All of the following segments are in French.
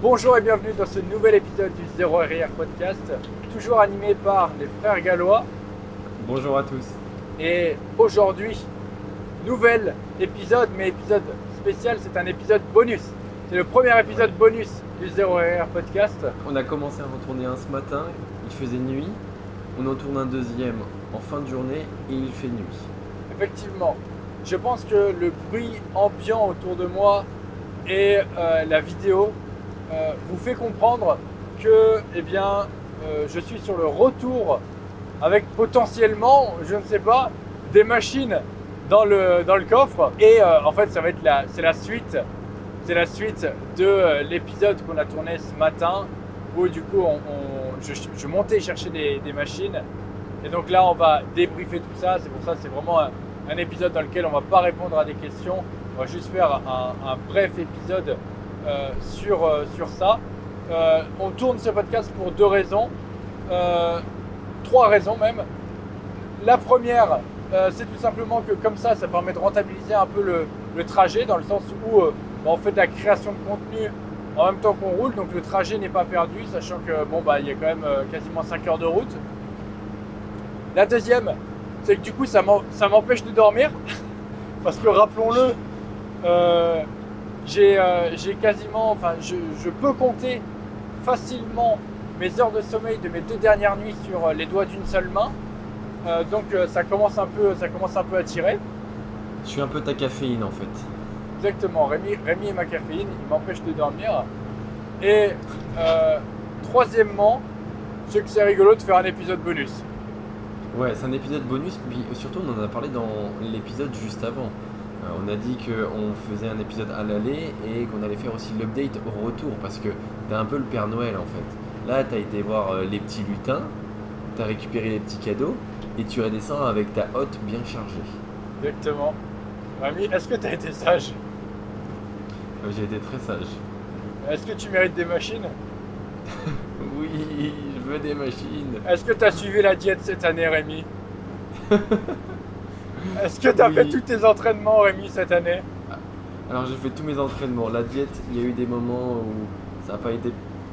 Bonjour et bienvenue dans ce nouvel épisode du Zéro RR Podcast, toujours animé par les frères gallois. Bonjour à tous. Et aujourd'hui, nouvel épisode, mais épisode spécial, c'est un épisode bonus. C'est le premier épisode bonus du Zéro RR Podcast. On a commencé à en tourner un ce matin, il faisait nuit. On en tourne un deuxième en fin de journée et il fait nuit. Effectivement, je pense que le bruit ambiant autour de moi et euh, la vidéo euh, vous fait comprendre que eh bien, euh, je suis sur le retour avec potentiellement, je ne sais pas, des machines dans le, dans le coffre. Et euh, en fait, ça va être la, c'est la suite, c'est la suite de l'épisode qu'on a tourné ce matin où du coup, je, montais chercher des, des machines. Et donc là, on va débriefer tout ça. C'est pour ça, c'est vraiment un, épisode dans lequel on va pas répondre à des questions. On va juste faire un bref épisode euh, sur, euh, sur ça. Euh, on tourne ce podcast pour deux raisons. Trois raisons même. La première, c'est tout simplement que comme ça, ça permet de rentabiliser un peu le, trajet dans le sens où bah, on fait de la création de contenu en même temps qu'on roule, donc le trajet n'est pas perdu, sachant que bon bah il y a quand même quasiment 5 heures de route. La deuxième, c'est que du coup ça m'empêche de dormir, parce que rappelons-le, j'ai euh, j'ai quasiment, enfin je, je peux compter facilement mes heures de sommeil de mes deux dernières nuits sur euh, les doigts d'une seule main. Euh, donc ça commence un peu, ça commence un peu à tirer. Je suis un peu ta caféine en fait. Exactement, Rémi, Rémi et ma caféine, il m'empêche de dormir. Et euh, troisièmement, c'est que c'est rigolo de faire un épisode bonus. Ouais, c'est un épisode bonus, puis surtout on en a parlé dans l'épisode juste avant. Euh, on a dit qu'on faisait un épisode à l'aller et qu'on allait faire aussi l'update au retour parce que t'es un peu le Père Noël en fait. Là, t'as été voir euh, les petits lutins, t'as récupéré les petits cadeaux et tu redescends avec ta hotte bien chargée. Exactement. Rémi, est-ce que tu as été sage? Euh, J'ai été très sage. Est-ce que tu mérites des machines? Oui, je veux des machines. Est-ce que tu as suivi la diète cette année, Rémi? Est-ce que tu as Oui. fait tous tes entraînements, Rémi, cette année Alors j'ai fait tous mes entraînements. La diète, il y a eu des moments où ça n'a pas été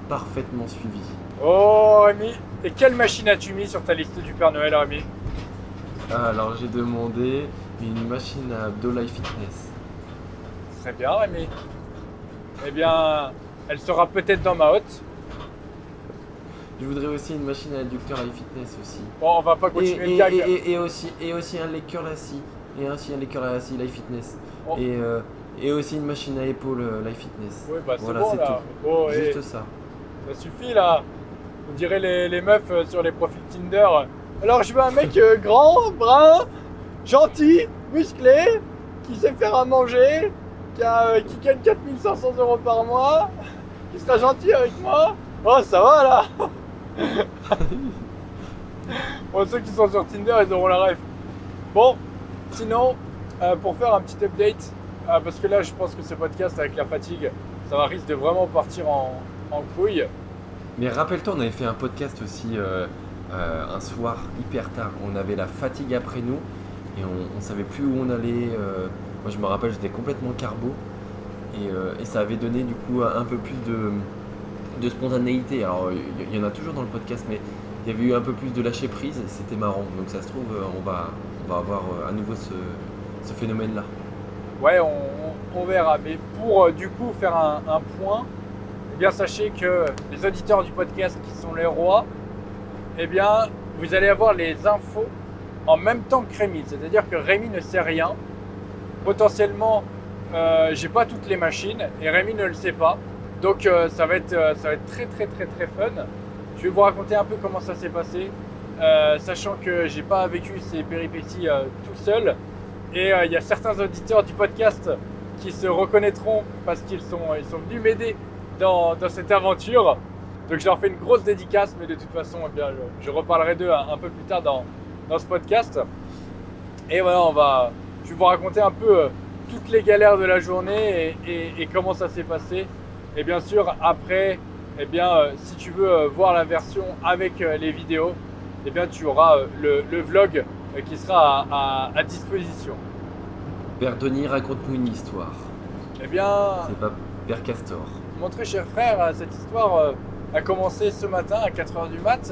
parfaitement suivi. Oh, Rémi Et quelle machine as-tu mis sur ta liste du Père Noël, Rémi Ah, alors j'ai demandé une machine à abdos Life Fitness. Très bien, Rémi. Eh bien, elle sera peut-être dans ma hotte. Je voudrais aussi une machine à adducteur Life Fitness aussi. Bon, on va pas continuer et- le gag. et- et- et aussi, et aussi un curl assis. Et aussi un curl assis Life Fitness. Oh. Et, euh, et aussi une machine à épaules euh, Life Fitness. Oui, bah c'est Voilà, bon c'est là. Oh, et Juste ça. ça suffit là. On dirait les, les meufs euh, sur les profils Tinder. Alors je veux un mec euh, grand, brun, gentil, musclé, qui sait faire à manger, qui, a, euh, qui gagne 4500 euros par mois, qui sera gentil avec moi. Oh, ça va là Bon, ceux qui sont sur Tinder, ils auront la ref. Bon, sinon, euh, pour faire un petit update, euh, parce que là, je pense que ce podcast avec la fatigue, ça risque de vraiment partir en, couille. Mais rappelle-toi, on avait fait un podcast aussi euh, un soir hyper tard. On avait la fatigue après nous et on, on savait plus où on allait. moi, je me rappelle, j'étais complètement carbo et ça avait donné du coup un peu plus de, de spontanéité. Alors, il y, y en a toujours dans le podcast, mais il y avait eu un peu plus de lâcher prise. C'était marrant. Donc, ça se trouve, euh, on va, on avoir euh, à nouveau ce, phénomène-là. Ouais, on, verra. Mais pour euh, du coup faire un, point, eh bien sachez que les auditeurs du podcast qui sont les rois, eh bien vous allez avoir les infos en même temps que Rémi. C'est-à-dire que Rémi ne sait rien. Potentiellement, euh, j'ai pas toutes les machines et Rémi ne le sait pas. Donc euh, ça, va être, euh, ça va être très très très très fun. Je vais vous raconter un peu comment ça s'est passé, euh, sachant que j'ai pas vécu ces péripéties tout seul. Et il y a certains auditeurs du podcast qui se reconnaîtront parce qu'ils sont, venus m'aider dans, dans cette aventure. Donc je leur fais une grosse dédicace, mais de toute façon, eh bien, je, je reparlerai d'eux un, peu plus tard dans, dans ce podcast. Et voilà, on va, je vais vous raconter un peu toutes les galères de la journée et comment ça s'est passé. Et bien sûr, après, eh bien, euh, si tu veux euh, voir la version avec euh, les vidéos, eh bien, tu auras le, le vlog qui sera à, à- à disposition. Père Denis, raconte-nous une histoire. Eh bien, C'est pas Père Castor. Mon très cher frère, cette histoire a commencé ce matin à 4h du mat,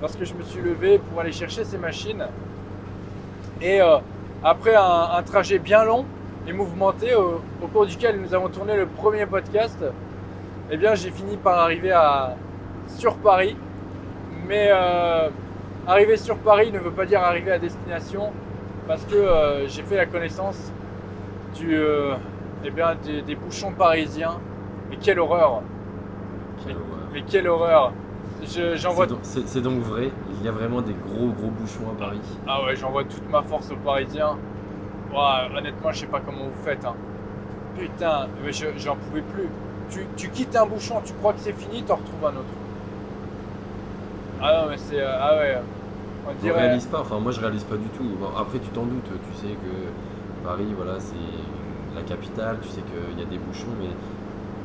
lorsque je me suis levé pour aller chercher ces machines. Et après un, un trajet bien long et mouvementé, au, au cours duquel nous avons tourné le premier podcast, eh bien j'ai fini par arriver à, sur Paris. Mais euh, arriver sur Paris ne veut pas dire arriver à destination, parce que euh, j'ai fait la connaissance du, euh, eh bien, des, des bouchons parisiens. Mais quelle horreur Quelle horreur. Mais quelle horreur Je- J'en vois C'est donc- vrai, il y a vraiment des gros gros bouchons à Paris. Ah ouais, j'envoie toute ma force aux Parisiens. Ouah, honnêtement, je sais pas comment vous faites. hein. Putain, mais je- j'en pouvais plus. Tu, tu quittes un bouchon, tu crois que c'est fini, t'en retrouves un autre. Ah non, mais c'est. euh, ah ouais. On On dirait. réalise pas, enfin moi je réalise pas du tout. Bon, après tu t'en doutes, tu sais que Paris voilà c'est la capitale, tu sais qu'il y a des bouchons, mais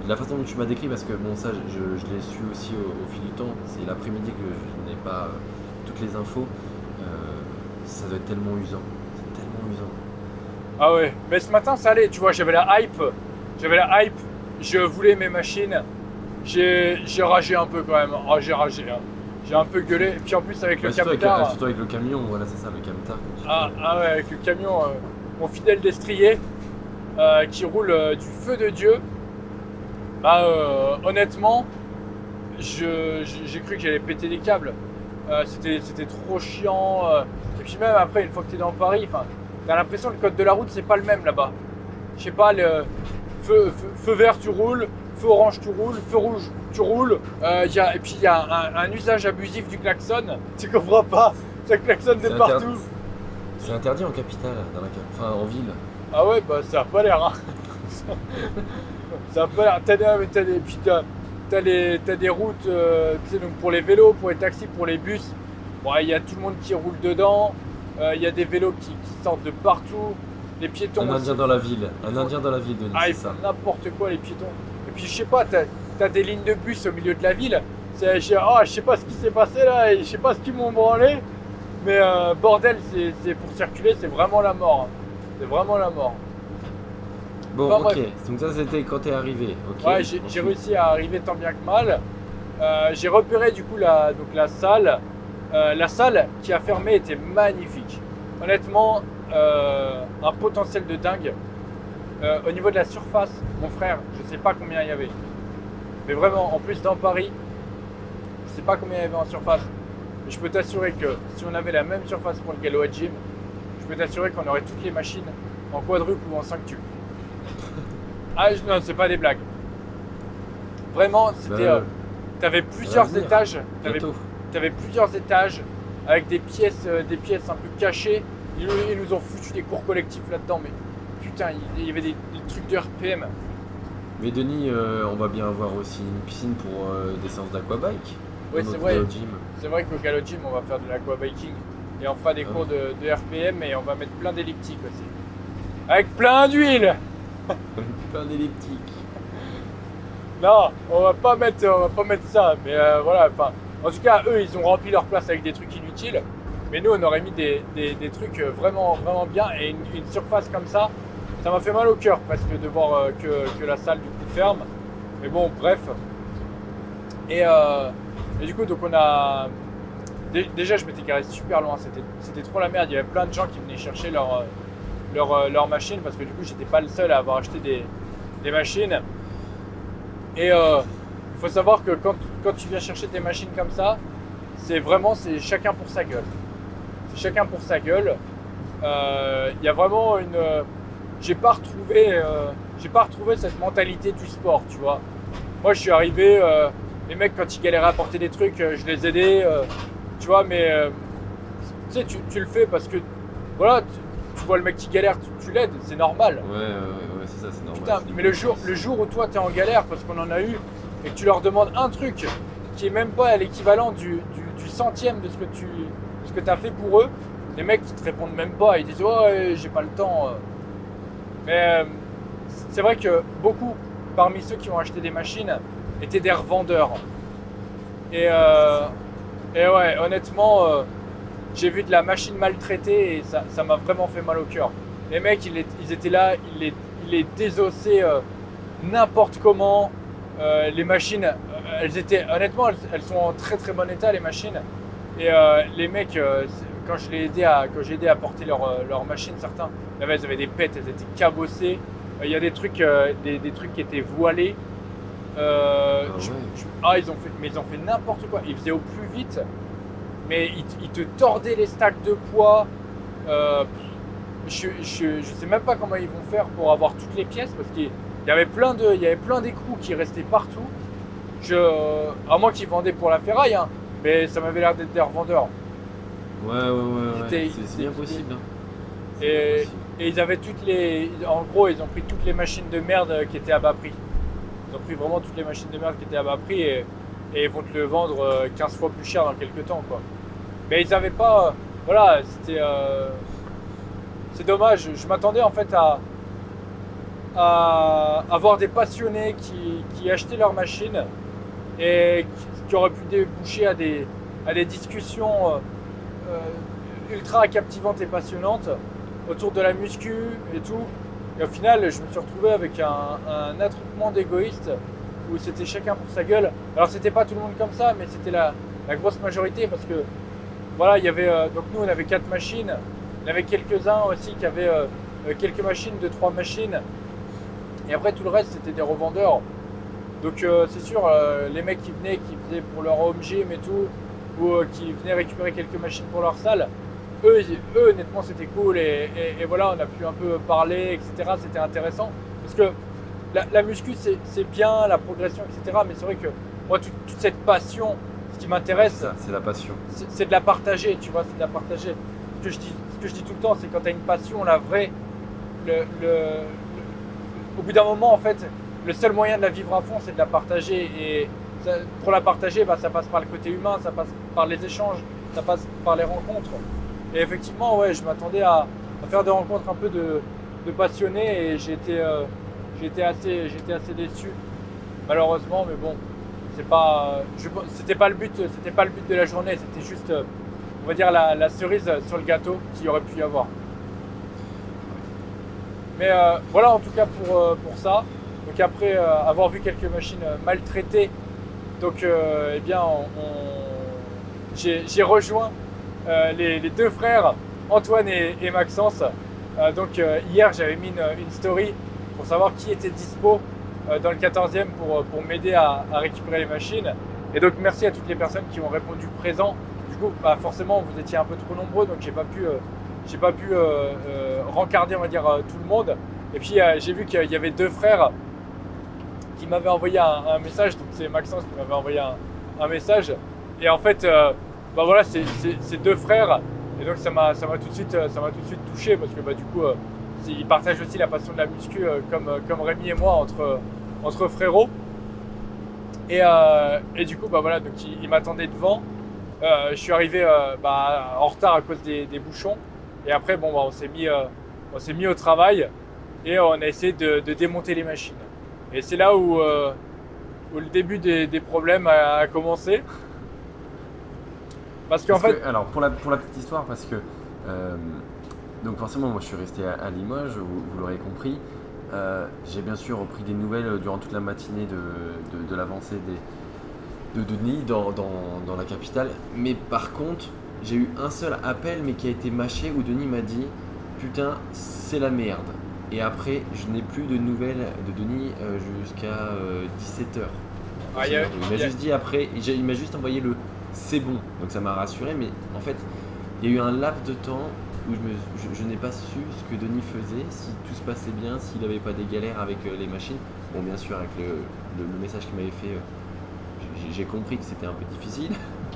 la façon dont tu m'as décrit, parce que bon ça je, je l'ai su aussi au, au fil du temps, c'est l'après-midi que je n'ai pas euh, toutes les infos, euh, ça doit être tellement usant, c'est tellement usant. Ah ouais, mais ce matin ça allait, tu vois, j'avais la hype. J'avais la hype, je voulais mes machines. J'ai ragé un peu quand même. Ah, j'ai ragé. hein. J'ai un peu gueulé. Et puis en plus, avec Bah, le avec, camtar. surtout avec le camion, voilà c'est ça le camtar. Ah, ah ouais, avec le camion, euh, mon fidèle destrier euh, qui roule euh, du feu de Dieu. Bah, honnêtement, j'ai cru que j'allais péter des câbles. C'était trop chiant. Et puis même après, une fois que tu es dans Paris, t'as l'impression que le code de la route, c'est pas le même là-bas. Je sais pas, le feu, feu, feu vert, tu roules. Feu orange, tu roules. Feu rouge, tu roules. Euh, y a, et puis il y a un, un usage abusif du klaxon. Tu comprends pas? Ça klaxonne de partout. C'est interdit en capitale, dans la cap- enfin en ville. Ah ouais, bah ça a pas l'air, hein. ça a pas l'air. T'as des, mais t'as des, puis t'as, des routes, euh, donc pour les vélos, pour les taxis, pour les bus. Bon, il y a tout le monde qui roule dedans. Euh, Il y a des vélos qui, qui sortent de partout. Les piétons. Un indien dans la ville, un indien dans la ville de Nice, Ah, ils font n'importe quoi, les piétons. Et puis, je sais pas, t'as as des lignes de bus au milieu de la ville. Ah, je sais pas ce qui s'est passé là, et je sais pas ce qu'ils m'ont branlé. Mais euh, bordel, c'est pour circuler, c'est vraiment la mort. hein. C'est vraiment la mort. Bon, Enfin, ok, bref. donc ça c'était quand t'es arrivé, ok. Ouais, j'ai réussi à arriver tant bien que mal. Euh, j'ai repéré du coup la, donc la salle. Euh, la salle qui a fermé était magnifique. Honnêtement, euh, un potentiel de dingue. Euh, au niveau de la surface, mon frère, je sais pas combien il y avait. Mais vraiment, en plus dans Paris, je sais pas combien il y avait en surface. Mais je peux t'assurer que si on avait la même surface pour le Galois Gym, je peux t'assurer qu'on aurait toutes les machines en quadruple ou en 5 tubes. Ah je- non, c'est pas des blagues. Vraiment, c'était. Bah, euh, T'avais plusieurs étages. T'avais plusieurs étages avec des pièces, euh, des pièces un peu cachées. Ils, nous- ils nous ont foutu des cours collectifs là-dedans, mais putain, il il y avait des, des trucs de RPM. Mais Denis, euh, on va bien avoir aussi une piscine pour euh, des séances d'aquabike. C'est vrai. Galo. C'est vrai qu'au Gallo Gym, on va faire de l'aquabiking et on fera des Ah cours de, de RPM et on va mettre plein d'elliptiques aussi. Avec plein d'huile Plein d'elliptiques. Non, on va pas mettre, on va pas mettre ça, mais euh, voilà. Enfin, en tout cas, eux, ils ont rempli leur place avec des trucs inutiles, mais nous, on aurait mis des, des- trucs euh, vraiment, vraiment bien et une, surface comme ça, ça m'a fait mal au cœur parce que de voir euh, que, que la salle du coup ferme. Mais bon, bref. Et, euh, et du coup, donc on a dé- déjà, je m'étais garé super loin. C'était, trop la merde. Il y avait plein de gens qui venaient chercher leur, leur, leur machine parce que du coup, j'étais pas le seul à avoir acheté des, des machines. Et il faut savoir que quand, quand tu viens chercher tes machines comme ça, c'est vraiment chacun pour sa gueule. C'est chacun pour sa gueule. Euh, Il y a vraiment une. euh, j'ai pas retrouvé, euh, j'ai pas retrouvé cette mentalité du sport, tu vois. Moi, je suis arrivé, euh, les mecs quand ils galéraient à porter des trucs, euh, je les aidais, euh, tu vois. Mais euh, tu sais, tu, tu le fais parce que voilà, tu, tu vois le mec qui galère, tu, tu l'aides, c'est normal. Ouais, ouais, c'est ça, c'est normal. Putain, mais le jour, le jour où toi t'es en galère parce qu'on en a eu et que tu leur demandes un truc qui est même pas à l'équivalent du, du- du centième de ce que tu ce que as fait pour eux, les mecs ils te répondent même pas, ils disent ouais j'ai pas le temps. euh. Mais euh, c'est vrai que beaucoup parmi ceux qui ont acheté des machines étaient des revendeurs. Et, euh, ouais, honnêtement, j'ai vu de la machine maltraitée et ça m'a vraiment fait mal au cœur. Les mecs, ils, étaient là, ils les, ils les désossaient n'importe comment. les machines, elles étaient, honnêtement, elles sont en très très bon état, les machines. Et euh, les mecs, euh, quand je aidé à, quand j'ai aidé à porter leur, euh, leur machine, certains, là, elles avaient des pètes, elles étaient cabossées. Il y a des trucs, des, des trucs qui étaient voilés. Ah je- ouais. je- ah, ils ont fait, mais ils ont fait n'importe quoi. Ils faisaient au plus vite, mais ils, te- ils te tordaient les stacks de poids. Je, je, je sais même pas comment ils vont faire pour avoir toutes les pièces parce qu'il y avait plein de, il y avait plein d'écrous qui restaient partout. Je, à moins qu'ils vendaient pour la ferraille, hein, mais ça m'avait l'air d'être des revendeurs. Ouais, ouais, ouais, C'est- bien possible. hein. Et- bien possible. Et ils avaient toutes les, en gros, ils ont pris toutes les machines de merde qui étaient à bas prix. Ils ont pris vraiment toutes les machines de merde qui étaient à bas prix et, et ils vont te le vendre euh, 15 fois plus cher dans quelques temps, quoi. Mais ils avaient pas, euh, voilà, c'était, euh, c'est dommage. Je m'attendais en fait à, à avoir des passionnés qui, qui achetaient leurs machines et qui, auraient pu déboucher à des, à des discussions euh, euh, ultra captivantes et passionnantes autour de la muscu et tout. Et au final, je me suis retrouvé avec un, attroupement d'égoïstes où c'était chacun pour sa gueule. Alors c'était pas tout le monde comme ça, mais c'était la, la grosse majorité parce que voilà, il y avait euh, donc nous on avait quatre machines, il y avait quelques-uns aussi qui avaient quelques machines, deux trois machines, et après tout le reste c'était des revendeurs. Donc euh, c'est sûr, euh, les mecs qui venaient, qui faisaient pour leur home gym et tout, ou euh, qui venaient récupérer quelques machines pour leur salle, eux, eux honnêtement c'était cool et, et- et voilà, on a pu un peu parler, etc. C'était intéressant parce que la, la muscu c'est bien, la progression, etc. Mais c'est vrai que moi toute, toute cette passion, ce qui m'intéresse, c'est la passion. c'est c'est de la partager, tu vois, c'est de la partager. Ce que je dis, ce que je dis tout le temps, c'est quand tu as une passion, la vraie, le, le- le- au bout d'un moment, en fait, le seul moyen de la vivre à fond, c'est de la partager. Et pour la partager, bah, ça passe par le côté humain, ça passe par les échanges, ça passe par les rencontres. Et effectivement, ouais, je m'attendais à, faire des rencontres un peu de, passionnés et été, euh, été assez, j'étais assez déçu, malheureusement, mais bon, c'est pas, c'était pas le but, c'était pas le but de la journée, c'était juste, on va dire la, cerise sur le gâteau qu'il aurait pu y avoir. Mais euh, voilà en tout cas pour, euh, pour ça. Donc après euh, avoir vu quelques machines euh, maltraitées, donc euh, eh bien j'ai rejoint les, deux frères Antoine et, Maxence. Donc hier j'avais mis une, story pour savoir qui était dispo dans le 14e pour, pour m'aider à, récupérer les machines. Et donc merci à toutes les personnes qui ont répondu présent. Du coup, bah, forcément vous étiez un peu trop nombreux, donc j'ai pas pu, j'ai pas pu rencarder on va dire tout le monde. Et puis j'ai vu qu'il y avait deux frères qui m'avaient envoyé un, message. Donc c'est Maxence qui m'avait envoyé un, message. Et en fait, euh, bah voilà, c'est deux frères. Et donc ça m'a tout de suite ça tout de suite touché parce que bah du coup euh, ils partagent aussi la passion de la muscu euh, comme euh, comme Rémi et moi entre entre frérots. Et, et du coup bah voilà donc ils, ils m'attendaient devant. Je suis arrivé bah, en retard à cause des, bouchons. Et après bon bah, on s'est mis on mis au travail et on a essayé de démonter les machines. Et c'est là où, euh, où le début des, des problèmes a, a commencé. Parce qu'en fait, que- alors pour la, pour la petite histoire, parce que euh, donc forcément moi je suis resté à, à Limoges, vous, vous l'aurez compris. Euh, J'ai bien sûr repris des nouvelles durant toute la matinée de, de, de l'avancée des, de Denis dans, dans, dans la capitale. Mais par contre, j'ai eu un seul appel mais qui a été mâché où Denis m'a dit putain c'est la merde. Et après je n'ai plus de nouvelles de Denis euh, jusqu'à 17h. Ah, il m'a juste dit après, il m'a juste envoyé le c'est bon, donc ça m'a rassuré, mais en fait, il y a eu un laps de temps où je, me- je- je n'ai pas su ce que Denis faisait, si tout se passait bien, s'il n'avait pas des galères avec euh, les machines. Bon, bien sûr, avec le, le- le message qu'il m'avait fait, euh, j'ai- compris que c'était un peu difficile,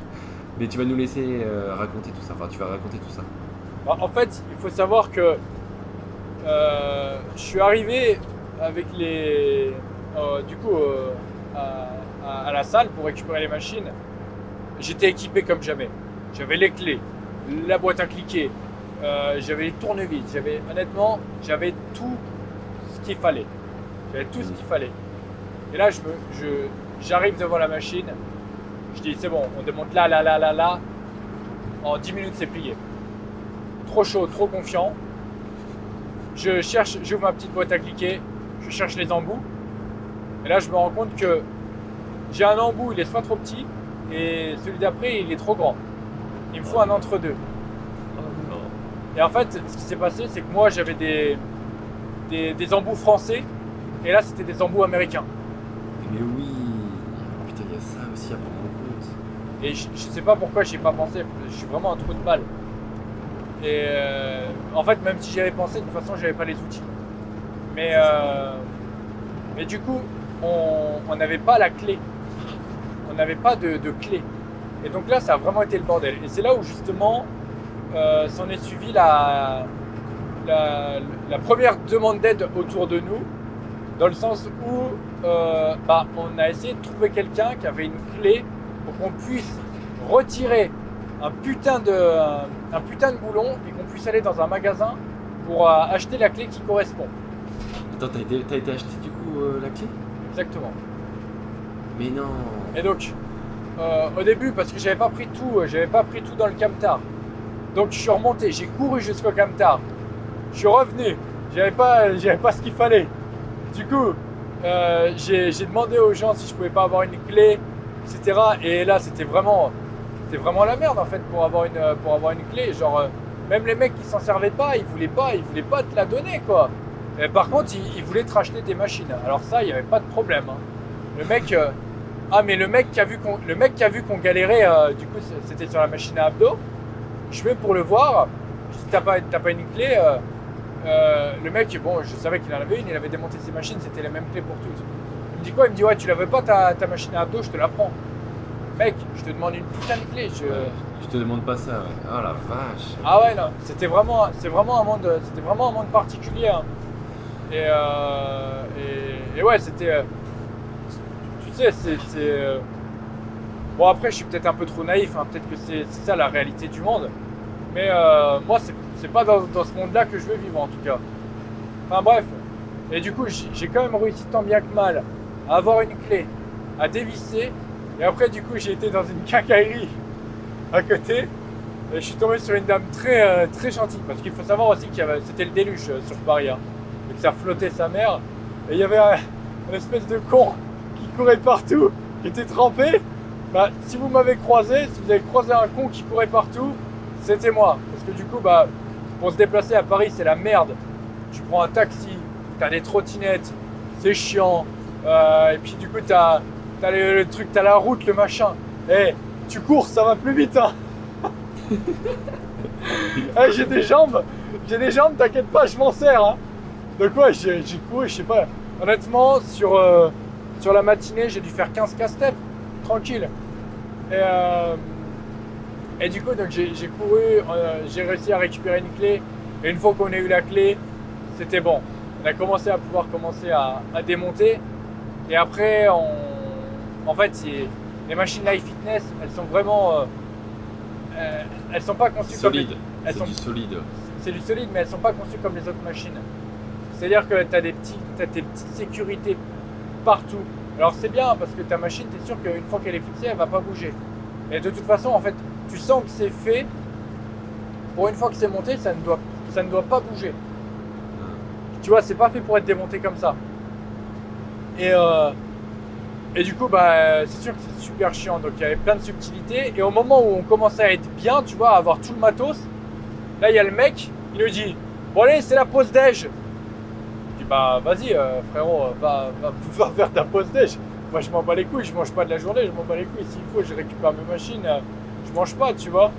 mais tu vas nous laisser euh, raconter tout ça, enfin, tu vas raconter tout ça. Bah, En fait, il faut savoir que euh, je suis arrivé avec les. euh, du coup, euh, à, la salle pour récupérer les machines. J'étais équipé comme jamais. J'avais les clés, la boîte à cliquer, j'avais les tournevis, j'avais honnêtement, j'avais tout ce qu'il fallait. J'avais tout ce qu'il fallait. Et là, j'arrive devant la machine. Je dis, c'est bon, on démonte là, là, là, là, là. En 10 minutes, c'est plié trop chaud, trop confiant. Je cherche, j'ouvre ma petite boîte à cliquer, je cherche les embouts. Et là, je me rends compte que j'ai un embout, il est soit trop petit, et celui d'après, il est trop grand. Il me faut un entre-deux. Et en fait, ce qui s'est passé, c'est que moi, j'avais des, des, des embouts français, et là, c'était des embouts américains. Mais oui. Putain, il y a ça aussi à prendre en compte. Et je, je sais pas pourquoi j'y ai pas pensé, je suis vraiment un trou de balle. Et euh, en fait, même si j'y avais pensé, de toute façon, j'avais pas les outils. Mais, euh, mais du coup, on n'avait pas la clé. On n'avait pas de, de clé. Et donc là, ça a vraiment été le bordel. Et c'est là où justement euh, s'en est suivi la, la, la première demande d'aide autour de nous, dans le sens où bah, on a essayé de trouver quelqu'un qui avait une clé pour qu'on puisse retirer un putain de, un putain de boulon et qu'on puisse aller dans un magasin pour euh, acheter la clé qui correspond. Attends, t'as été, t'as été acheté du coup euh, la clé? Exactement. Mais non. Et donc, euh, au début, parce que j'avais pas pris tout, euh, j'avais pas pris tout dans le camtar. Donc je suis remonté, j'ai couru jusqu'au camtar. Je suis revenu, j'avais pas, j'avais pas ce qu'il fallait. Du coup, euh, j'ai j'ai demandé aux gens si je pouvais pas avoir une clé, etc. Et là, c'était vraiment, c'était vraiment la merde en fait pour avoir une, pour avoir une clé. Genre, euh, même les mecs qui s'en servaient pas, ils voulaient pas, ils voulaient pas te la donner quoi. Par contre, ils, voulaient te racheter tes machines. Alors ça, il y avait pas de problème. hein. Le mec, euh, ah mais le mec qui a vu qu'on, le mec qui a vu qu'on galérait, euh, du coup c'est- c'était sur la machine à abdos. Je vais pour le voir. Dis t'as pas, t'as pas une clé euh, euh, Le mec, bon, je savais qu'il en avait une. Il avait démonté ses machines, c'était la même clé pour toutes. Il me dit quoi? Il me dit ouais, tu la veux pas ta, ta machine à abdos Je te la prends. Mec, je te demande une putain de clé. Je... Ouais, je te demande pas ça, ouais. Oh la vache. Ah ouais non, c'était vraiment, c'est vraiment un monde, c'était vraiment un monde particulier. hein. Et, euh, et, et ouais, c'était, euh, tu sais, c'est, c'est, euh, bon après, je suis peut-être un peu trop naïf, hein, peut-être que c'est, c'est ça la réalité du monde. Mais euh, moi, c'est, c'est pas dans, dans ce monde-là que je veux vivre en tout cas. Enfin bref. Et du coup, j'ai quand même réussi tant bien que mal à avoir une clé, à dévisser. Et après, du coup, j'ai été dans une quincaillerie à côté. Et je suis tombé sur une dame très, euh, très gentille. Parce qu'il faut savoir aussi que c'était le déluge euh, sur Paris. hein. Et que ça flottait sa mère. Et il y avait un, une espèce de con qui courait partout, qui était trempé. Bah, si vous m'avez croisé, si vous avez croisé un con qui courait partout, c'était moi. Parce que du coup, bah, pour se déplacer à Paris, c'est la merde. Tu prends un taxi, t'as des trottinettes, c'est chiant. Euh, et puis du coup, t'as as le, le truc, t'as la route, le machin. Eh, tu cours, ça va plus vite, hein. Eh, j'ai des jambes, j'ai des jambes, t'inquiète pas, je m'en sers. Hein. Donc ouais, j'ai j'ai couru, je sais pas. Honnêtement, sur, euh, sur la matinée, j'ai dû faire 15 casse-têtes, tranquille. Et, euh, et du coup, donc j'ai j'ai couru, euh, j'ai réussi à récupérer une clé. Et une fois qu'on a eu la clé, c'était bon. On a commencé à pouvoir commencer à, à démonter. Et après, on, en fait, les machines Life Fitness, elles sont vraiment, euh, euh, elles sont pas conçues comme les- elles C'est sont- du solide. c'est du solide, mais elles sont pas conçues comme les autres machines. C'est-à-dire que tu as des petits, tes petites sécurités partout. Alors c'est bien parce que ta machine, tu es sûr qu'une fois qu'elle est fixée, elle va pas bouger. Et de toute façon, en fait, tu sens que c'est fait. Pour une fois que c'est monté, ça ne doit, ça ne doit pas bouger. Tu vois, c'est pas fait pour être démonté comme ça. Et, euh, et du coup, bah, c'est sûr que c'est super chiant. Donc il y avait plein de subtilités. Et au moment où on commençait à être bien, tu vois, à avoir tout le matos, là il y a le mec, il nous dit Bon, allez, c'est la pause déj. Je dis Bah, vas-y, euh, frérot, va, va, va faire ta pause déj. Moi, je m'en bats les couilles, je mange pas de la journée, je m'en bats les couilles. S'il faut, je récupère mes machines, euh, je mange pas, tu vois.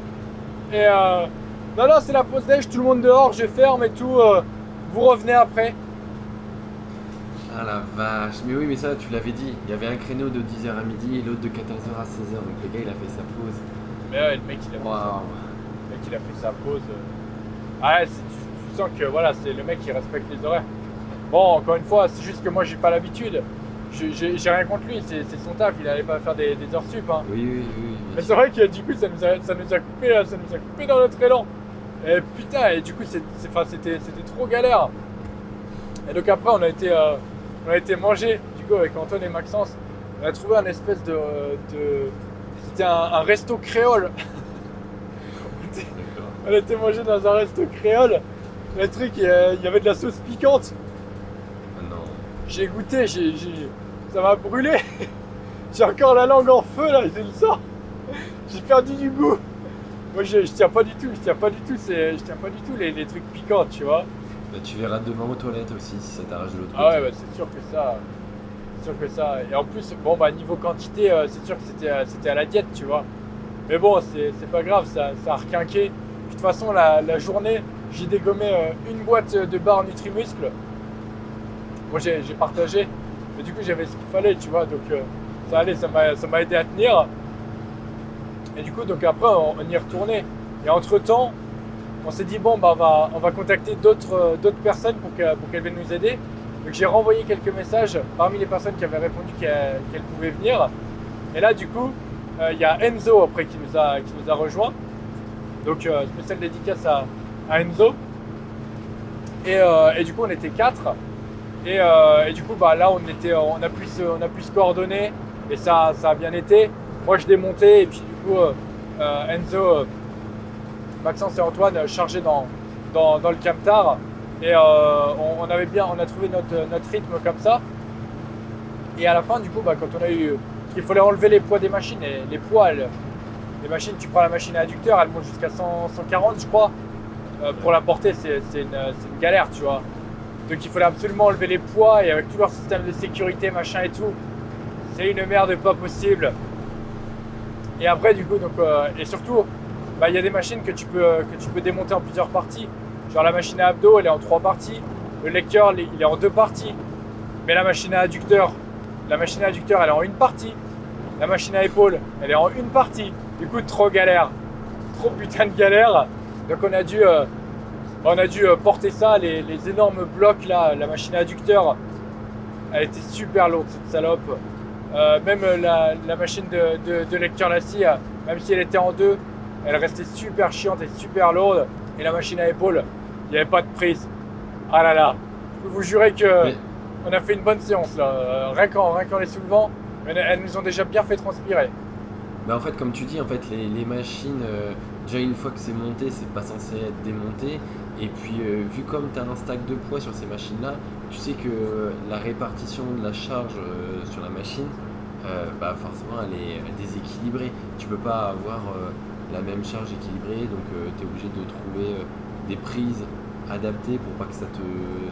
Et euh, non, non, c'est la pause déj, tout le monde dehors, je ferme et tout. euh, vous revenez après. Ah la vache. Mais oui, mais ça, tu l'avais dit. Il y avait un créneau de 10h à midi et l'autre de 14h à 16h. Donc le gars, il a fait sa pause. Mais ouais, le mec, il a fait Waouh. Le mec, il a fait sa pause. euh. Ah ouais, tu, tu sens que voilà, c'est le mec qui respecte les horaires. Bon, encore une fois, c'est juste que moi, j'ai pas l'habitude. J'ai rien contre lui, c'est son taf, il allait pas faire des, des heures sup. Hein. Oui, oui, oui. Mais c'est vrai que du coup, ça nous a, ça nous a coupé, euh, ça nous a coupé dans notre élan. Et putain, et du coup, c'était trop galère. Et donc après, on a été, euh, on a été manger, du coup, avec Antoine et Maxence. On a trouvé un espèce de, de c'était un, un resto créole. On a été manger dans un resto créole. Le truc, il y avait de la sauce piquante. Ah non. J'ai goûté, j'ai, j'ai- ça m'a brûlé. J'ai encore la langue en feu là, je le sens. J'ai perdu du goût. Moi je, je tiens pas du tout, je tiens pas du tout, c'est, je tiens pas du tout les, les trucs piquants, tu vois. Bah, tu verras demain aux toilettes aussi si ça t'arrache de l'autre Ah ouais, bah, c'est sûr que ça. C'est sûr que ça. Et en plus, bon, bah, niveau quantité, euh, c'est sûr que c'était, euh, c'était à la diète, tu vois. Mais bon, c'est, c'est pas grave, ça, ça a requinqué. Puis, de toute façon, la, la journée, j'ai dégommé euh, une boîte de barres Nutrimuscle. Moi, j'ai, j'ai partagé. Mais du coup, j'avais ce qu'il fallait, tu vois. Donc, euh, ça allait, ça m'a, ça m'a aidé à tenir. Et du coup, donc après, on, on y est retourné. Et entre temps, on s'est dit bon bah on va, on va contacter d'autres euh, personnes pour que- pour qu'elles viennent nous aider. Donc j'ai renvoyé quelques messages parmi les personnes qui avaient répondu qu'elles qu'elles pouvaient venir. Et là du coup euh, il y a Enzo après qui nous a qui nous a rejoint. Donc euh, spéciale dédicace à, Enzo. Et, euh, et du coup on était quatre. Et, et du coup bah là on était on a pu se, on a pu se coordonner et ça ça a bien été. Moi je démontais et puis du coup Enzo Maxence et Antoine chargés dans, dans, dans le camtar. Et euh, on, avait bien, on a trouvé notre, notre rythme comme ça. Et à la fin, du coup, bah, quand on a eu. Qu'il fallait enlever les poids des machines. Et les poids, les machines, tu prends la machine à adducteur, elle monte jusqu'à 100 140, je crois. Euh, pour la porter, c'est une, une galère, tu vois. Donc il fallait absolument enlever les poids et avec tout leur système de sécurité, machin et tout. C'est une merde pas possible. Et après, du coup, donc, euh, et surtout, bah, il y a des machines que tu, peux, euh, que tu peux démonter en plusieurs parties. Genre la machine à abdos, elle est en trois parties. Le lecteur, il est- en deux parties. Mais la machine à adducteur, la machine à adducteur, elle est en une partie. La machine à épaule, elle est en une partie. Du coup, trop galère. Trop putain de galère. Donc on a dû, euh, on a dû euh, porter ça, les, les énormes blocs là, la machine à adducteur. Elle était super lourde cette salope. Même la, la machine de, de, de euh, même si elle était en deux, elle restait super chiante et super lourde. Et la machine à épaule, il n'y avait pas de prise. Ah là là, je peux vous jurer que Mais- on a fait une bonne séance là. Rien qu'en rien qu'en les soulevant, elles, elles nous ont déjà bien fait transpirer. Bah en fait comme tu dis en fait les, les machines euh, déjà une fois que c'est monté c'est pas censé être démonté et puis euh, vu comme tu as un stack de poids sur ces machines là tu sais que euh, la répartition de la charge euh, sur la machine bah forcément elle est déséquilibrée tu peux pas avoir la même charge équilibrée donc tu es obligé de trouver euh, des prises adaptées pour pas que ça te,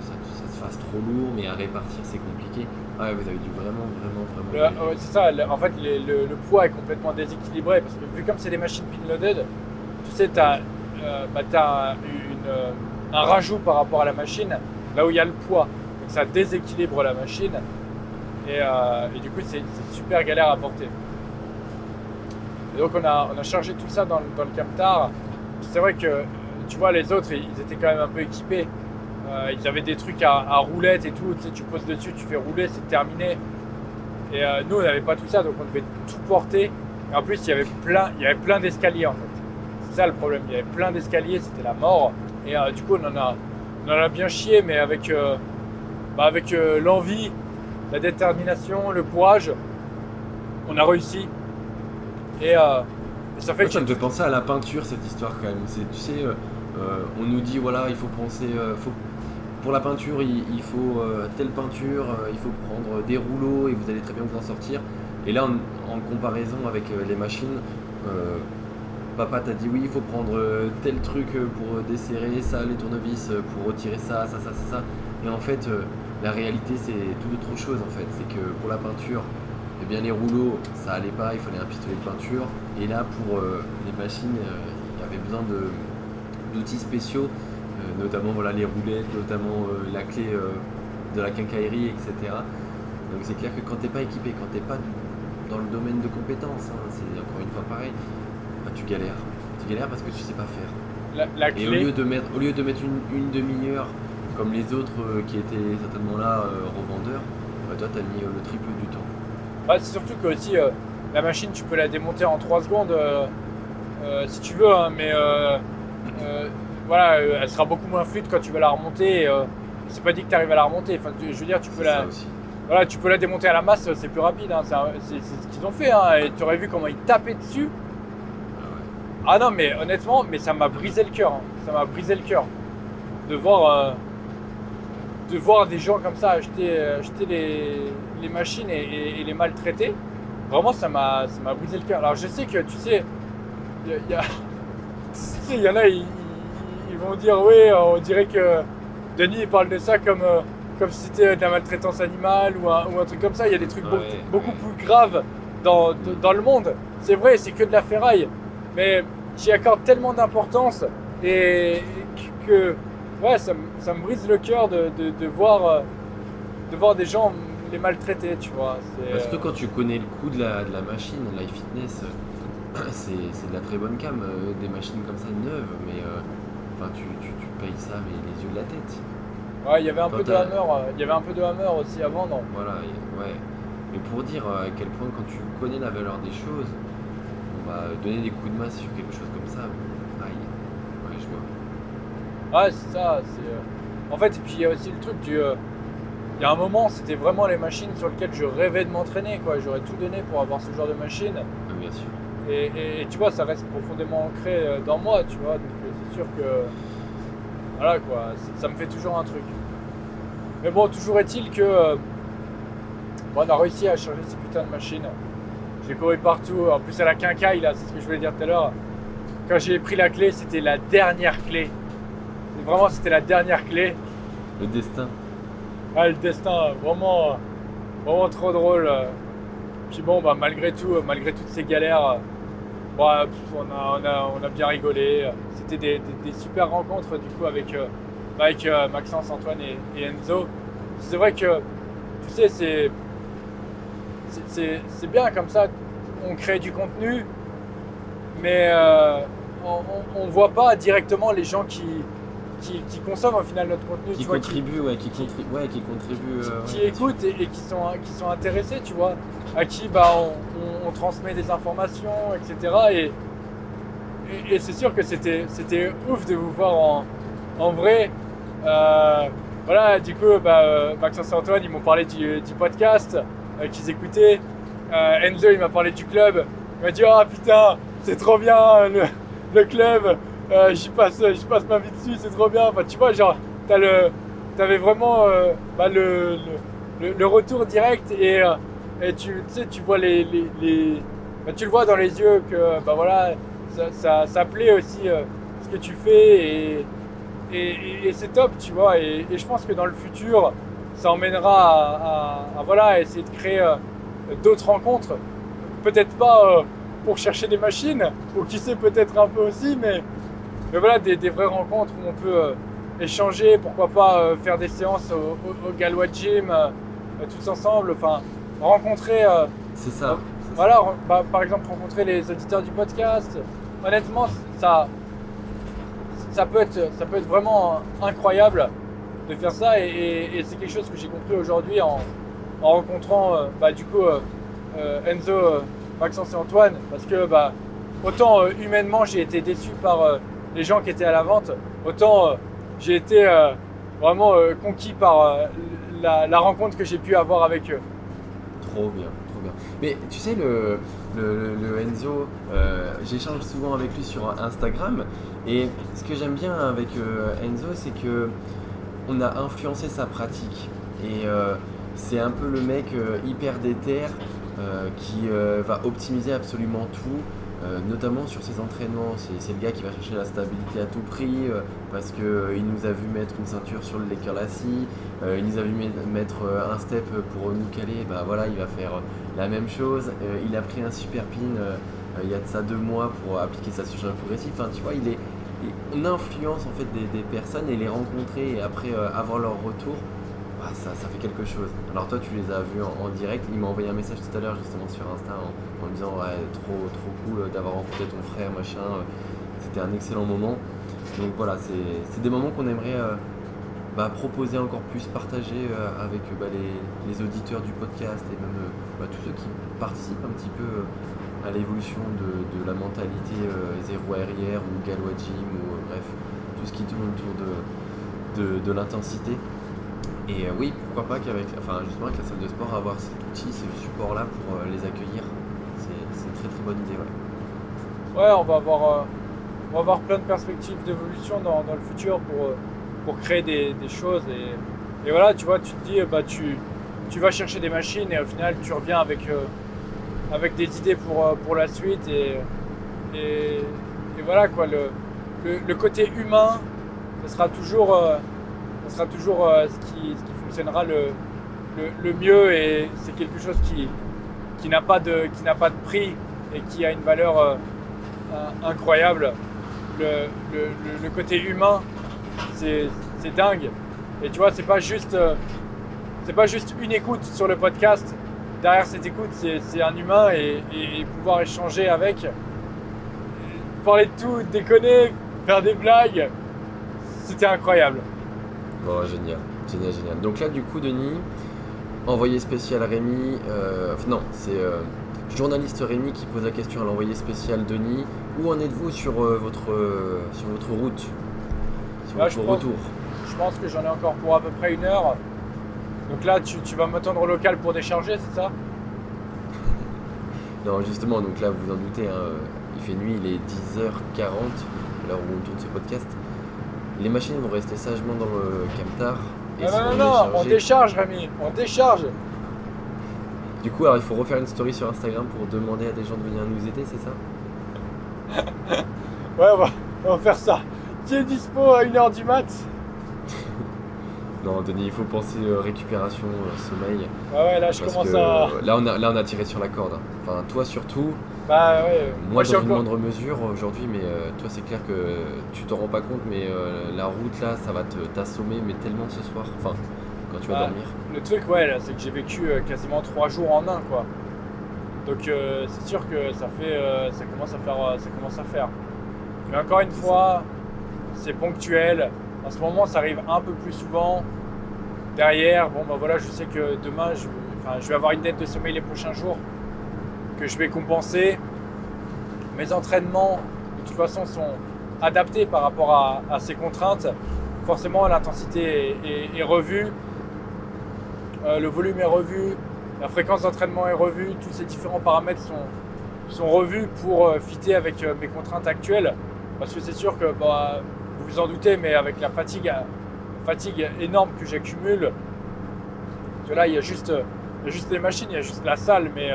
ça te, ça te fasse trop lourd mais à répartir c'est compliqué ouais vous avez dû vraiment vraiment vraiment ouais, c'est ça, le- en fait les- le, le poids est complètement déséquilibré parce que vu comme c'est des machines pin-loaded, tu sais, tu as, une, euh, un rajout par rapport à la machine là où il y a le poids. Donc ça déséquilibre la machine et, euh, et du coup c'est c'est super galère à porter. Et donc on a, on a chargé tout ça dans, dans le camtar. C'est vrai que tu vois les autres ils étaient quand même un peu équipés. Euh, ils avaient des trucs à, à roulettes et tout, tu sais, tu poses dessus, tu fais rouler, c'est terminé. Et euh, nous, on n'avait pas tout ça, donc on devait tout porter. Et en plus, il y avait plein, il y avait plein d'escaliers en fait. C'est ça le problème. Il y avait plein d'escaliers, c'était la mort. Et euh, du coup, on en a, on en a bien chié, mais avec, bah, avec l'envie, la détermination, le courage, on a réussi. Et, euh, et ça fait Moi, que ça me fait penser à la peinture cette histoire quand même. C'est, tu sais, euh, euh, on nous dit voilà, il faut penser, euh, faut, pour la peinture, il, il faut euh, telle peinture, euh, il faut prendre des rouleaux et vous allez très bien vous en sortir. Et là, en, en comparaison avec euh, les machines, papa t'a dit oui, il faut prendre tel truc pour desserrer ça, les tournevis pour retirer ça, ça, ça, ça, ça. Et en fait, la réalité, c'est tout autre chose en fait. C'est que pour la peinture, eh bien les rouleaux, ça allait pas, il fallait un pistolet de peinture. Et là, pour euh, les machines, euh, il y avait besoin d'outils spéciaux, euh, notamment voilà, les roulettes, notamment la clé de la quincaillerie, etc. Donc c'est clair que quand t'es pas équipé, quand t'es pas dans le domaine de compétences, hein, c'est encore une fois pareil, bah, tu galères. Tu galères parce que tu sais pas faire. la, la Et au lieu de mettre, au lieu de mettre une, une demi-heure comme les autres euh, qui étaient certainement là euh, revendeurs, bah, toi t'as mis euh, le triple du temps. Bah, c'est surtout que aussi euh, la machine tu peux la démonter en 3 secondes euh, euh, si tu veux, hein, mais voilà, elle sera beaucoup moins fluide quand tu vas la remonter. c'est pas dit que tu arrives à la remonter. Enfin, tu- je veux dire, tu peux C'est la, voilà, tu peux la démonter à la masse, c'est plus rapide. hein, c'est un- c'est c'est ce qu'ils ont fait. hein, et tu aurais vu comment ils tapaient dessus. Ah. Ah non, mais honnêtement, mais ça m'a brisé le cœur. hein. Ça m'a brisé le cœur de voir, de voir des gens comme ça acheter, acheter les, les machines et, et- et les maltraiter. vraiment, ça m'a brisé le cœur. Alors, je sais que, tu sais, il y, a- il y a- en a, ils, vont dire, oui, on dirait que Denis il parle de ça comme, euh, comme si c'était de la maltraitance animale ou un, ou un truc comme ça. Il y a des trucs Ouais, beaucoup, ouais. plus graves dans, de- dans le monde. C'est vrai, c'est que de la ferraille. Mais j'y accorde tellement d'importance et que, ouais, ça, me- ça me brise le cœur de, de- de voir, euh, de voir des gens les maltraiter, tu vois. C'est, Bah, euh, quand tu connais le coût de la, de la machine, Life Fitness, euh, c'est de la très bonne cam, des machines comme ça neuves, mais enfin tu, tu, tu payes ça mais les yeux de la tête. Ouais, il y avait un Quand peu de hammer, il y avait un peu de hammer aussi à vendre. Voilà, ouais. Mais pour dire à quel point quand tu connais la valeur des choses, on va donner des coups de masse sur quelque chose comme ça, aïe, ouais je vois. Ouais, c'est ça. C'est, euh, En fait, et puis il y a aussi le truc du. euh, Il y a un moment, c'était vraiment les machines sur lesquelles je rêvais de m'entraîner. quoi. J'aurais tout donné pour avoir ce genre de machine. Bien sûr. Et, et- et tu vois, ça reste profondément ancré euh, dans moi, tu vois. Donc c'est sûr que. Voilà quoi, ça me fait toujours un truc. Mais bon, toujours est-il que. euh, bon, on a réussi à changer ces putains de machines. J'ai couru partout. En plus, à la quincaille, là, c'est ce que je voulais dire tout à l'heure. Quand j'ai pris la clé, c'était la dernière clé. Vraiment, c'était la dernière clé. Le destin. Ah, le destin, vraiment, vraiment trop drôle. Puis bon, bah, malgré tout, malgré toutes ces galères, pff, on, a, on, a, on a bien rigolé. C'était des, des- des super rencontres du coup avec, euh, avec euh, Maxence, Antoine et, et Enzo. C'est vrai que, tu sais, c'est c'est bien comme ça. On crée du contenu, mais euh, on ne voit pas directement les gens qui, qui, qui consomment au final notre contenu. Qui tu vois, contribue, ouais, qui ouais, qui contribue. qui, euh, qui ouais. écoutent et, et qui, sont, qui sont intéressés, tu vois, à qui bah, on, on- on transmet des informations, etc. Et, et, et c'est sûr que c'était c'était ouf de vous voir en, en vrai. Euh, voilà, du coup, bah, euh, Maxence et Antoine, ils m'ont parlé du, du podcast euh, qu'ils écoutaient. Euh, Enzo, il m'a parlé du club. Il m'a dit, oh putain, c'est trop bien le, le club. Euh, j'y passe, j'y passe ma vie dessus, c'est trop bien. Enfin, tu vois, genre, t'as le, t'avais vraiment euh, bah, le, le, retour direct et, euh, et tu, sais, tu vois les, les, bah, tu le vois dans les yeux que bah voilà, ça, ça, plaît aussi euh, ce que tu fais et, et, c'est top, tu vois. Et, je pense que dans le futur, ça emmènera à, à- voilà, essayer de créer euh, d'autres rencontres. Peut-être pas euh, pour chercher des machines, ou qui sait peut-être un peu aussi, mais, mais voilà, des, des vraies rencontres où on peut euh, échanger, pourquoi pas euh, faire des séances au, au, au Galois Gym euh, tous ensemble, enfin rencontrer, C'est ça. voilà, bah, par exemple rencontrer les auditeurs du podcast. Honnêtement, ça, ça peut être, ça peut être vraiment incroyable de faire ça et, et- et c'est quelque chose que j'ai compris aujourd'hui en, en rencontrant euh, bah, du coup euh, Enzo, Maxence et Antoine parce que bah, autant euh, humainement j'ai été déçu par les gens qui étaient à la vente, autant euh, j'ai été euh, vraiment euh, conquis par la, rencontre que j'ai pu avoir avec eux. Trop bien, trop bien. Mais tu sais, le, le, Enzo, j'échange souvent avec lui sur Instagram. Et ce que j'aime bien avec Enzo, c'est que on a influencé sa pratique. Et c'est un peu le mec hyper déter qui va optimiser absolument tout. Euh, notamment sur ses entraînements, c'est le gars qui va chercher la stabilité à tout prix euh, parce qu'il nous a vu mettre une ceinture sur le euh, il nous a vu met- mettre euh, un step pour nous caler, bah voilà, il va faire euh, la même chose. Euh, il a pris un super pin euh, euh, il y a de ça deux mois pour appliquer sa surcharge progressive. Enfin, tu vois, il est, on influence en fait des, personnes et les rencontrer et après euh, avoir leur retour, bah, ça, fait quelque chose. Alors toi, tu les as vus en, direct. Il m'a envoyé un message tout à l'heure justement sur Insta en, me disant trop cool d'avoir rencontré ton frère, machin. euh, C'était un excellent moment. Donc voilà, c'est des moments qu'on aimerait euh, bah, proposer encore plus, partager euh, avec euh, bah, les, auditeurs du podcast et même euh, bah, tous ceux qui participent un petit peu euh, à l'évolution de, la mentalité euh, zéro arrière ou gallois gym ou euh, bref, tout ce qui tourne autour de, de l'intensité. Et euh, oui, pourquoi pas qu'avec enfin, justement avec la salle de sport, avoir cet outil, ce support-là pour euh, les accueillir, c'est une très très bonne idée. Ouais. On va avoir, euh, on va avoir plein de perspectives d'évolution dans, le futur pour, créer des, choses. Et, voilà, tu vois, tu te dis, bah, tu, vas chercher des machines et au final, tu reviens avec, des idées pour, la suite. Et, voilà quoi, le, le, côté humain, ce sera toujours, ce sera toujours euh, ce, qui, fonctionnera le, le, mieux et c'est quelque chose qui, qui n'a pas, de- pas de prix et qui a une valeur euh, incroyable. Le, le, côté humain, c'est dingue. Et tu vois, c'est pas juste, euh, c'est pas juste une écoute sur le podcast. Derrière cette écoute, c'est un humain et- et pouvoir échanger avec, parler de tout, déconner, faire des blagues, c'était incroyable. Bon, génial, génial, génial. Donc là, du coup, Denis, envoyé spécial Rémi, euh, non, c'est euh, journaliste Rémi qui pose la question à l'envoyé spécial Denis. Où en êtes-vous sur, euh, votre, sur votre route? Sur Là, votre je pense- retour Je pense que j'en ai encore pour à peu près une heure. Donc là, tu, tu vas m'attendre au local pour décharger, c'est ça? Non, justement, donc là, vous vous en doutez, hein, il fait nuit, il est 10h40, à l'heure où on tourne ce podcast. Les machines vont rester sagement dans le camtar. Et Non, non, non, non, on décharge, Rémi, on décharge. Du coup, alors, il faut refaire une story sur Instagram pour demander à des gens de venir nous aider, c'est ça Ouais, on va, on va faire ça. Qui est dispo à 1h du mat Non, Denis, il faut penser euh, récupération, euh, sommeil. Ouais, ouais, là, je Parce commence que à. euh, là, on a, là, on a tiré sur la corde. Enfin, toi surtout, Bah ouais, moi, j'ai dans une moindre mesure aujourd'hui, mais euh, toi, c'est clair que tu t'en rends pas compte, mais euh, la route là, ça va t'assommer, mais tellement ce soir. Enfin, quand tu vas Ah. dormir. Le truc, ouais, là, c'est que j'ai vécu euh, quasiment 3 jours en un, quoi. Donc euh, c'est sûr que ça fait, euh, ça commence à faire, euh, ça commence à faire. Mais encore une fois, c'est ponctuel. En ce moment, ça arrive un peu plus souvent. Derrière, bon, bah voilà, je sais que demain, je, je vais avoir une dette de sommeil les prochains jours que je vais compenser. Mes entraînements, de toute façon, sont adaptés par rapport à, ces contraintes. Forcément, l'intensité est- revue. Euh, le volume est revu, la fréquence d'entraînement est revue, tous ces différents paramètres sont, sont revus pour euh, fitter avec euh, mes contraintes actuelles. Parce que c'est sûr que, bah, vous vous en doutez, mais avec la fatigue, fatigue énorme que j'accumule, là, il y, a juste, juste les machines, il y a juste la salle, mais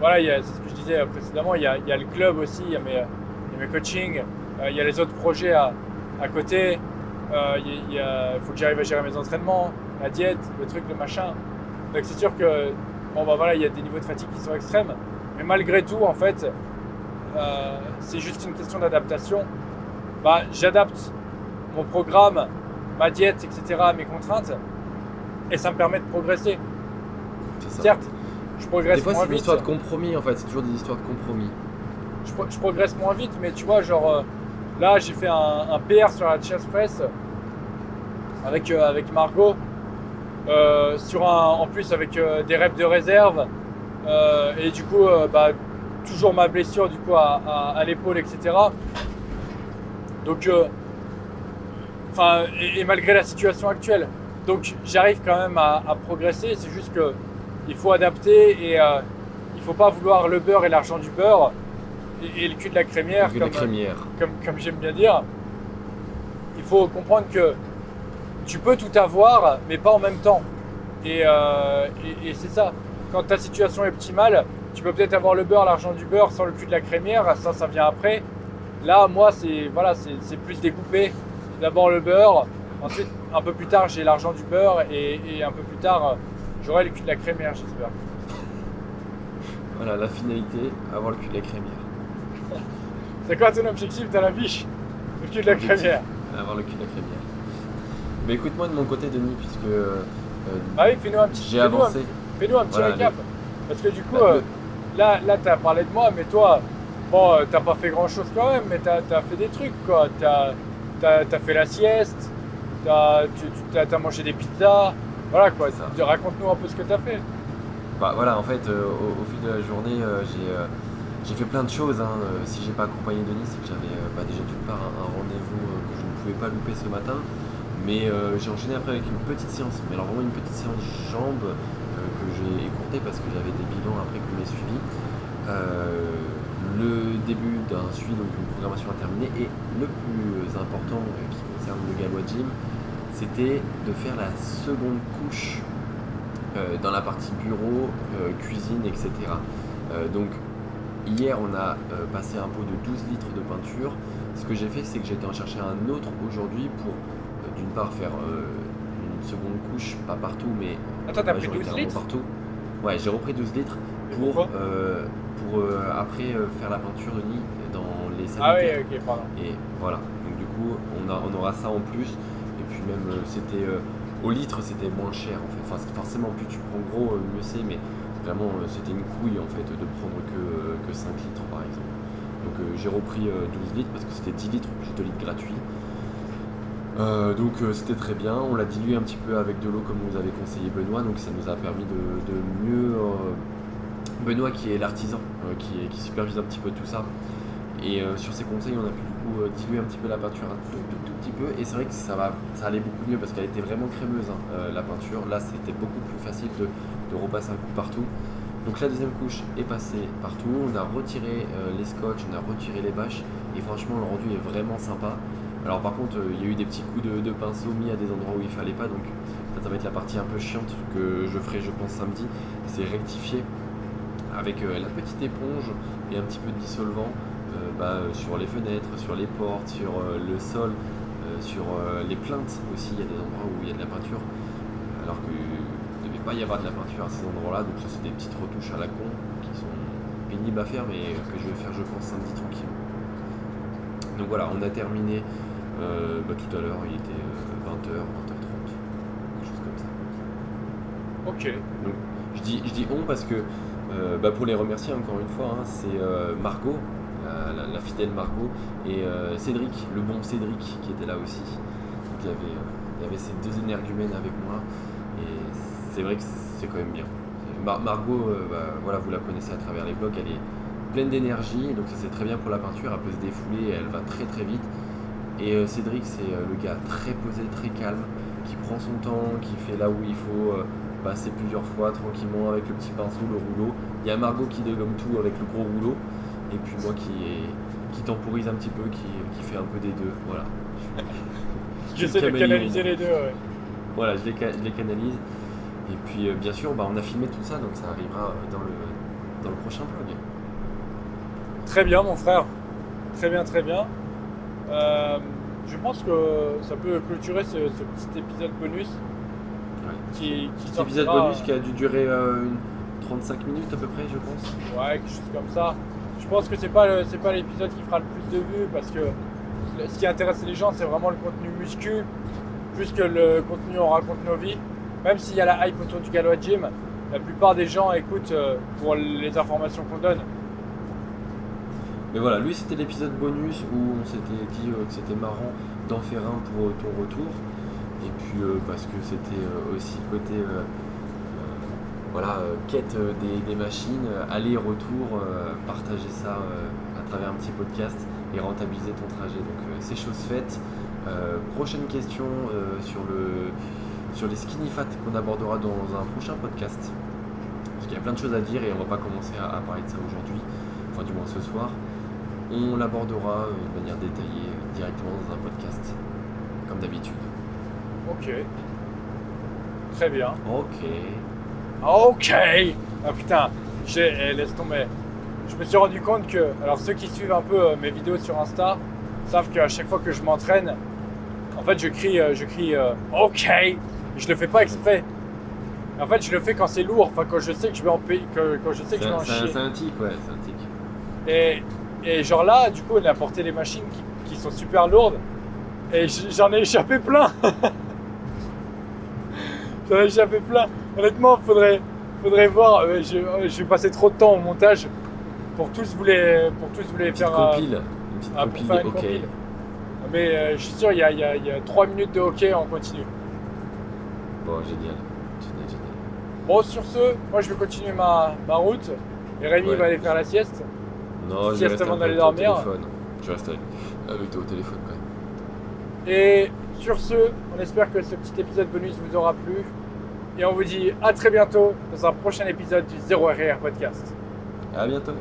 voilà, c'est ce que je disais euh, précédemment, il y a, il y a le club aussi, il y a mes, il y a mes coachings, euh, il y a les autres projets à, à côté, euh, il y a- il faut que j'arrive à gérer mes entraînements, la diète, le truc, le machin. Donc c'est sûr que bon bah voilà, il y a des niveaux de fatigue qui sont extrêmes, mais malgré tout en fait, euh, c'est juste une question d'adaptation. Bah, j'adapte mon programme, ma diète, etc. à mes contraintes, et ça me permet de progresser. Certes, je progresse Des fois, moins c'est une vite. histoire de compromis en fait. C'est toujours des histoires de compromis. je, pro- je progresse moins vite, mais tu vois, genre euh, là j'ai fait un, un PR sur la chest press avec, euh, avec Margot, euh, sur un, en plus avec euh, des reps de réserve, euh, et du coup, euh, bah, toujours ma blessure du coup à, à- à l'épaule, etc. Donc, euh, enfin, et, et malgré la situation actuelle, donc j'arrive quand même à, à progresser. C'est juste que il faut adapter et euh, il faut pas vouloir le beurre et l'argent du beurre et, et le cul de la crémière, la comme, crémière. comme, comme j'aime bien dire. Il faut comprendre que tu peux tout avoir, mais pas en même temps. Et, euh, et- et c'est ça. Quand ta situation est optimale, tu peux peut-être avoir le beurre, l'argent du beurre sans le cul de la crémière. Ça, ça vient après. Là, moi, c'est voilà, c'est plus découpé. D'abord le beurre. Ensuite, un peu plus tard, j'ai l'argent du beurre. Et, et un peu plus tard, euh, j'aurai le cul de la crémière, j'espère. Voilà, la finalité, avoir le cul de la crémière. C'est quoi ton objectif dans la vie Le cul de la Objectif. crémière? Avoir le cul de la crémière. Mais écoute-moi de mon côté, Denis, puisque euh, Ah oui, fais-nous un petit, j'ai fais-nous un avancé. Fais-nous un petit Voilà, récap. Parce que du coup, Bah, euh, là, là tu as parlé de moi, mais toi, bon, euh, t'as pas fait grand chose quand même, mais tu as, fait des trucs quoi. Tu as, fait la sieste, t'as- tu tu- t'as- t'as mangé des pizzas, voilà quoi. Raconte-nous un peu ce que tu as fait. Bah voilà, en fait, euh, au, fil de la journée, euh, j'ai euh, j'ai fait plein de choses. hein. Si j'ai pas accompagné Denis, c'est que j'avais bah, déjà d'une part un, rendez-vous que je ne pouvais pas louper ce matin. Mais j'ai enchaîné après avec une petite séance, mais alors vraiment une petite séance jambes que j'ai écourtée parce que j'avais des bilans après que je l'ai suivi. Le début d'un suivi, donc une programmation à terminer, et le plus important qui concerne le Galois Gym, c'était de faire la seconde couche euh, dans la partie bureau, euh, cuisine, etc. Euh, donc hier on a passé un pot de 12 litres de peinture. Ce que j'ai fait c'est que j'ai été en chercher un autre aujourd'hui pour d'une part faire une seconde couche, pas partout mais Attends, t'as pris 12 litres? partout. Ouais, j'ai repris 12 litres pour, pour après faire la peinture de nid dans les sanitaires. Ah oui, ok, pardon. Et voilà, donc du coup on, a, on aura ça en plus. Même c'était au litre c'était moins cher en fait. Forcément plus tu prends gros mieux c'est mais vraiment euh, c'était une couille en fait de prendre que, que 5 litres par exemple. Donc euh, j'ai repris 12 euh, litres parce que c'était 10 litres plus 2 litres gratuits. donc c'était très bien, on l'a dilué un petit peu avec de l'eau comme vous avez conseillé Benoît, donc ça nous a permis de, mieux... Benoît qui est l'artisan, qui, qui, supervise un petit peu tout ça, et sur ses conseils on a pu coup diluer un petit peu la peinture un tout, petit peu, et c'est vrai que ça, va, ça allait beaucoup mieux parce qu'elle était vraiment crémeuse hein, la peinture, là c'était beaucoup plus facile de, de repasser un coup partout. Donc la deuxième couche est passée partout, on a retiré euh, les scotch, on a retiré les bâches. Et franchement le rendu est vraiment sympa. Alors par contre euh, il y a eu des petits coups de, pinceau mis à des endroits où il fallait pas. Donc ça, ça va être la partie un peu chiante que je ferai je pense samedi, c'est rectifier avec euh, la petite éponge et un petit peu de dissolvant bah, sur les fenêtres, sur les portes, sur le sol, sur les plaintes aussi, il y a des endroits où il y a de la peinture alors que pas y avoir de la peinture à ces endroits-là, donc ça c'est des petites retouches à la con qui sont pénibles à faire, mais que je vais faire je pense samedi tranquille. Donc voilà, on a terminé euh, bah, tout à l'heure, il était 20h, euh, 20h30, quelque chose comme ça. Ok. Donc je dis, je dis on parce que euh, bah, pour les remercier encore une fois, hein, c'est Margot, fidèle Margot, et Cédric, le bon Cédric qui était là aussi. Donc il y avait, ces deux énergumènes avec moi. Et c'est vrai que c'est quand même bien. Margot, euh, bah, voilà, vous la connaissez à travers les blogs, elle est pleine d'énergie, donc ça c'est très bien pour la peinture, elle peut se défouler, elle va très très vite. Et euh, Cédric, c'est euh, le gars très posé, très calme, qui prend son temps, qui fait là où il faut passer plusieurs fois tranquillement avec le petit pinceau, le rouleau. Il y a Margot qui dégomme tout avec le gros rouleau, et puis moi qui, qui temporise un petit peu, qui, qui fait un peu des deux. Voilà. J'essaie de canaliser les deux, ouais. Voilà, je les, je les canalise. Et puis euh, bien sûr, bah, on a filmé tout ça, donc ça arrivera dans le, dans le prochain vlog. Très bien mon frère, très bien, très bien. Euh, je pense que ça peut clôturer ce, petit épisode bonus. Ouais. Qui, qui épisode bonus qui a dû durer 35 euh, minutes à peu près, je pense. Ouais, quelque chose comme ça. Je pense que c'est pas pas l'épisode qui fera le plus de vues parce que ce qui intéresse les gens, c'est vraiment le contenu muscu, plus que le contenu on raconte nos vies même s'il y a la hype autour du galop gym, la plupart des gens écoutent euh, pour les informations qu'on donne. Mais voilà, lui c'était l'épisode bonus où on s'était dit euh, que c'était marrant d'en faire un pour ton retour. Et puis euh, parce que c'était aussi côté voilà, quête des, machines, aller-retour, partager ça à travers un petit podcast et rentabiliser ton trajet. Donc c'est chose faite. prochaine question sur le sur les skinny fat qu'on abordera dans un prochain podcast. Parce qu'il y a plein de choses à dire et on va pas commencer à, parler de ça aujourd'hui, enfin du moins ce soir. On l'abordera euh, de manière détaillée euh, directement dans un podcast, comme d'habitude. Ok. Très bien. Ok. Ok Ah putain, j'ai, eh, laisse tomber. Je me suis rendu compte que, alors ceux qui suivent un peu euh, mes vidéos sur Insta savent qu'à chaque fois que je m'entraîne, en fait je crie, je crie OK je le fais pas exprès. En fait, je le fais quand c'est lourd, enfin quand je sais que je vais en payer, quand je sais que je vais en chier. C'est un tic, ouais, c'est un tic. Et, et, genre là, du coup, on a apporté les machines qui, sont super lourdes et j'en ai échappé plein. j'en ai échappé plein. Honnêtement, faudrait, faudrait voir. Euh, je, vais passer trop de temps au montage pour tous vous les, pour tous vous les faire. Compile. Euh, une petite compile, une compile. Mais euh, je suis sûr, il y a, y, a, y a 3 minutes de hockey en continu. Bon, génial. Génial, génial. Bon, sur ce, moi je vais continuer ma, ma route. Et Rémi va aller faire la sieste. Non, je sieste avant d'aller dormir. Je reste avec, toi au téléphone quand même. Et sur ce, on espère que ce petit épisode bonus vous aura plu. Et on vous dit à très bientôt dans un prochain épisode du Zero RR Podcast. À bientôt.